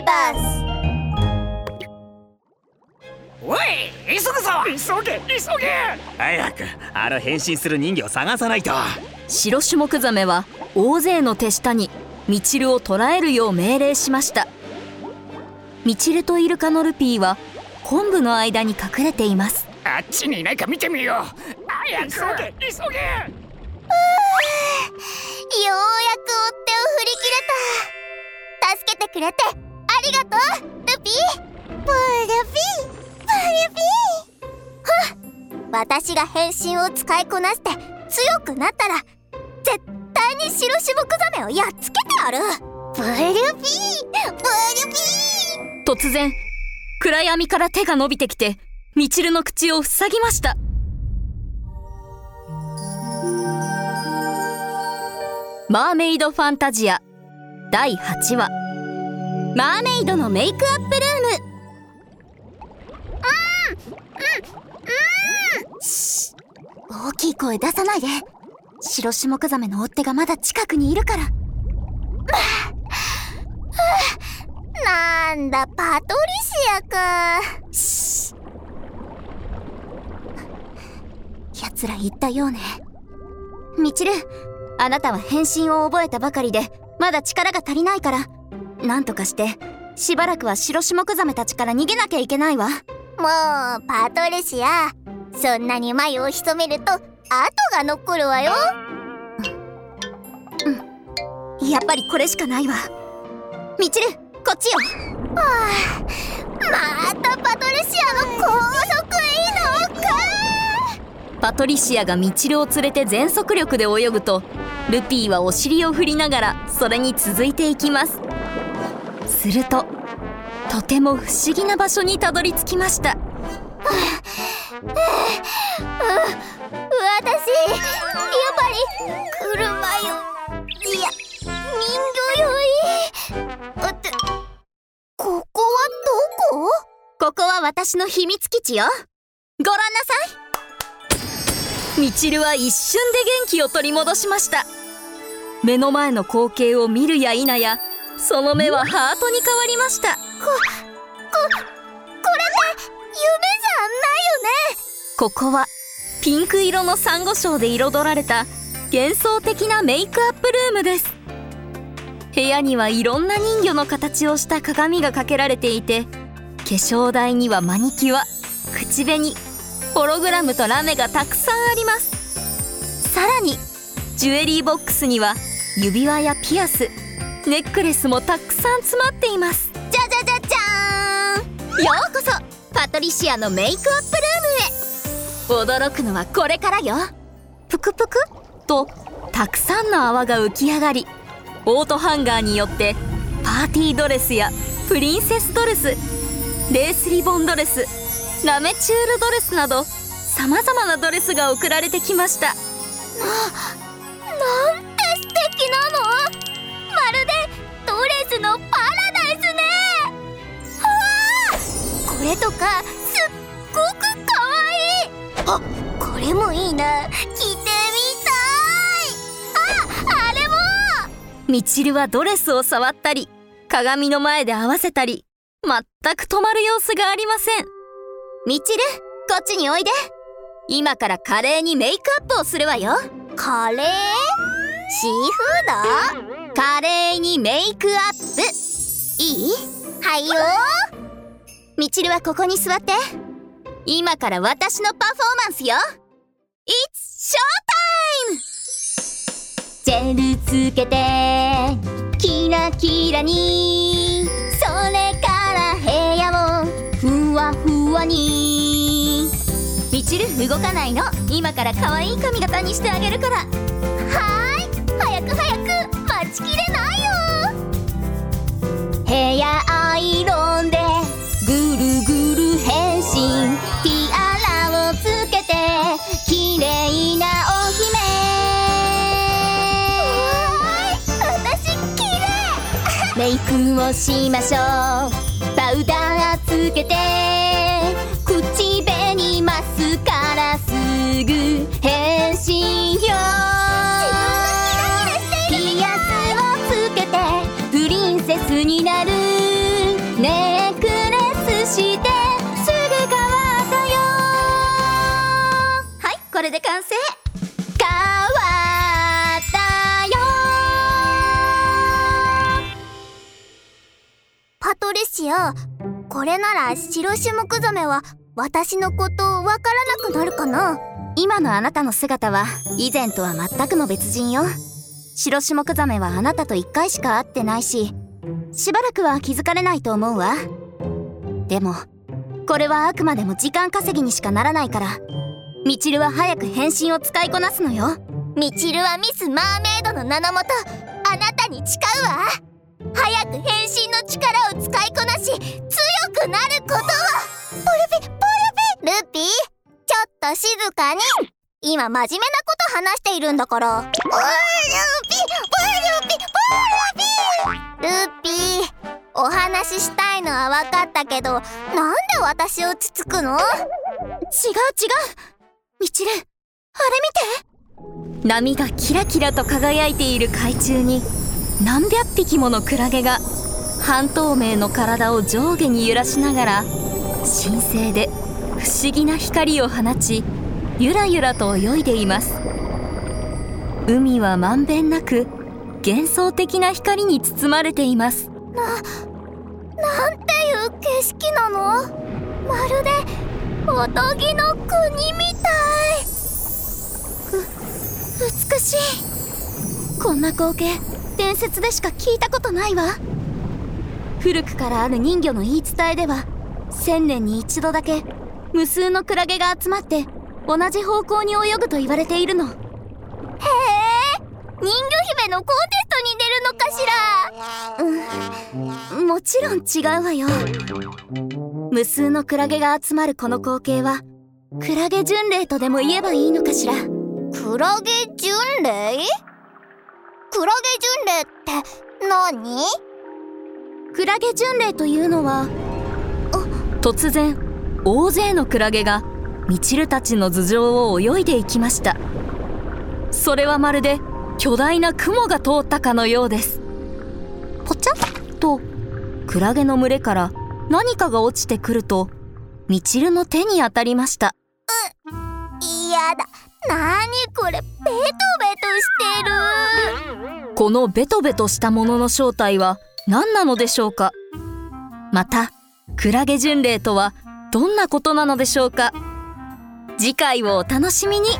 ーバスおい急ぐぞ。急げ急げ。早くあの変身する人魚を探さないと。白種目ザメは大勢の手下にミチルを捕らえるよう命令しました。ミチルとイルカのルピーは昆布の間に隠れています。あっちにいないか見てみよう。早く。急げ急げ。ようやく追っ手を振り切れた。助けてくれてありがとうルピーブルピーブルピー私が変身を使いこなして強くなったら絶対に白種目ザメをやっつけてやる。ブルピーブルピー突然暗闇から手が伸びてきてミチルの口を塞ぎました。マーメイドファンタジア第8話。マーメイドのメイクアップルーム。大きい声出さないで。白種目ザメの追っ手がまだ近くにいるから。なんだパトリシアか。奴ら言ったようね。みちるあなたは変身を覚えたばかりでまだ力が足りないからなんとかして。しばらくは白種目ザメたちから逃げなきゃいけないわ。もうパトリシア。そんなに眉を潜めると後が残るわよ。うん、やっぱりこれしかないわ。みちるこっちよ。はあまたパトリシアの高速移動か。パトリシアがミチルを連れて全速力で泳ぐとルピーはお尻を振りながらそれに続いていきますするととても不思議な場所にたどり着きました。私やっぱり車よいや人魚よりってここはどこここは私の秘密基地よご覧なさいみちるは一瞬で元気を取り戻しました目の前の光景を見るや否やその目はハートに変わりました。ここ夢じゃないよね。ここはピンク色のサンゴ礁で彩られた幻想的なメイクアップルームです。部屋にはいろんな人魚の形をした鏡がかけられていて化粧台にはマニキュア口紅ホログラムとラメがたくさんあります。さらにジュエリーボックスには指輪やピアスネックレスもたくさん詰まっています。じゃじゃじゃじゃーん。ようこそパトリシアのメイクアップルームへ。驚くのはこれからよ。ぷくぷく？とたくさんの泡が浮き上がりオートハンガーによってパーティードレスやプリンセスドレスレースリボンドレスラメチュールドレスなどさまざまなドレスが送られてきました。ななんれとかすっごくかわいい。あこれもいいな。着てみたい。ああれも。みちるはドレスを触ったり鏡の前で合わせたり全く止まる様子がありません。みちるこっちにおいで。今から華麗にメイクアップをするわよ。カレー？シーフード？華麗にメイクアップ。いい？はいよみちるはここに座って。今から私のパフォーマンスよ。It's showtime! ジェルつけて。キラキラに。それから部屋を。ふわふわに。みちる動かないの？今から可愛い髪型にしてあげるから。メイクをしましょう。パウダーつけて口紅マスカラすぐ変身よ。ピアスをつけてプリンセスになるネックレスしてすぐ変わったよ。はいこれで完成。パトリシアこれなら白シュモクザメは私のことわからなくなるかな？今のあなたの姿は以前とは全くの別人よ。白シュモクザメはあなたと1回しか会ってないししばらくは気づかれないと思うわ。でもこれはあくまでも時間稼ぎにしかならないから。ミチルは早く変身を使いこなすのよ。ミチルはミス・マーメイドの名のもとあなたに誓うわ。早く変身の力を使いし強くなることをポルピポルピルピーちょっと静かに。今真面目なこと話しているんだから。ポルピポルピポルピルピーお話ししたいのは分かったけどなんで私をつつくの？違う違う。みちるあれ見て。波がキラキラと輝いている海中に何百匹ものクラゲが半透明の体を上下に揺らしながら神聖で不思議な光を放ちゆらゆらと泳いでいます。海はまんべんなく幻想的な光に包まれています。ななんていう景色なの？まるでおとぎの国みたい。美しい。こんな光景伝説でしか聞いたことないわ。古くからある人魚の言い伝えでは千年に一度だけ無数のクラゲが集まって同じ方向に泳ぐと言われているの。へえ人魚姫のコンテストに出るのかしら？うんもちろん違うわよ。無数のクラゲが集まるこの光景はクラゲ巡礼とでも言えばいいのかしら？クラゲ巡礼？クラゲ巡礼って何？クラゲ巡礼というのは突然大勢のクラゲがミチルたちの頭上を泳いでいきました。それはまるで巨大な雲が通ったかのようです。ポチャッとクラゲの群れから何かが落ちてくるとミチルの手に当たりました。うやだ。なにこれベトベトしてる。このベトベトしたものの正体は何なのでしょうか？またクラゲ巡礼とはどんなことなのでしょうか？次回をお楽しみに。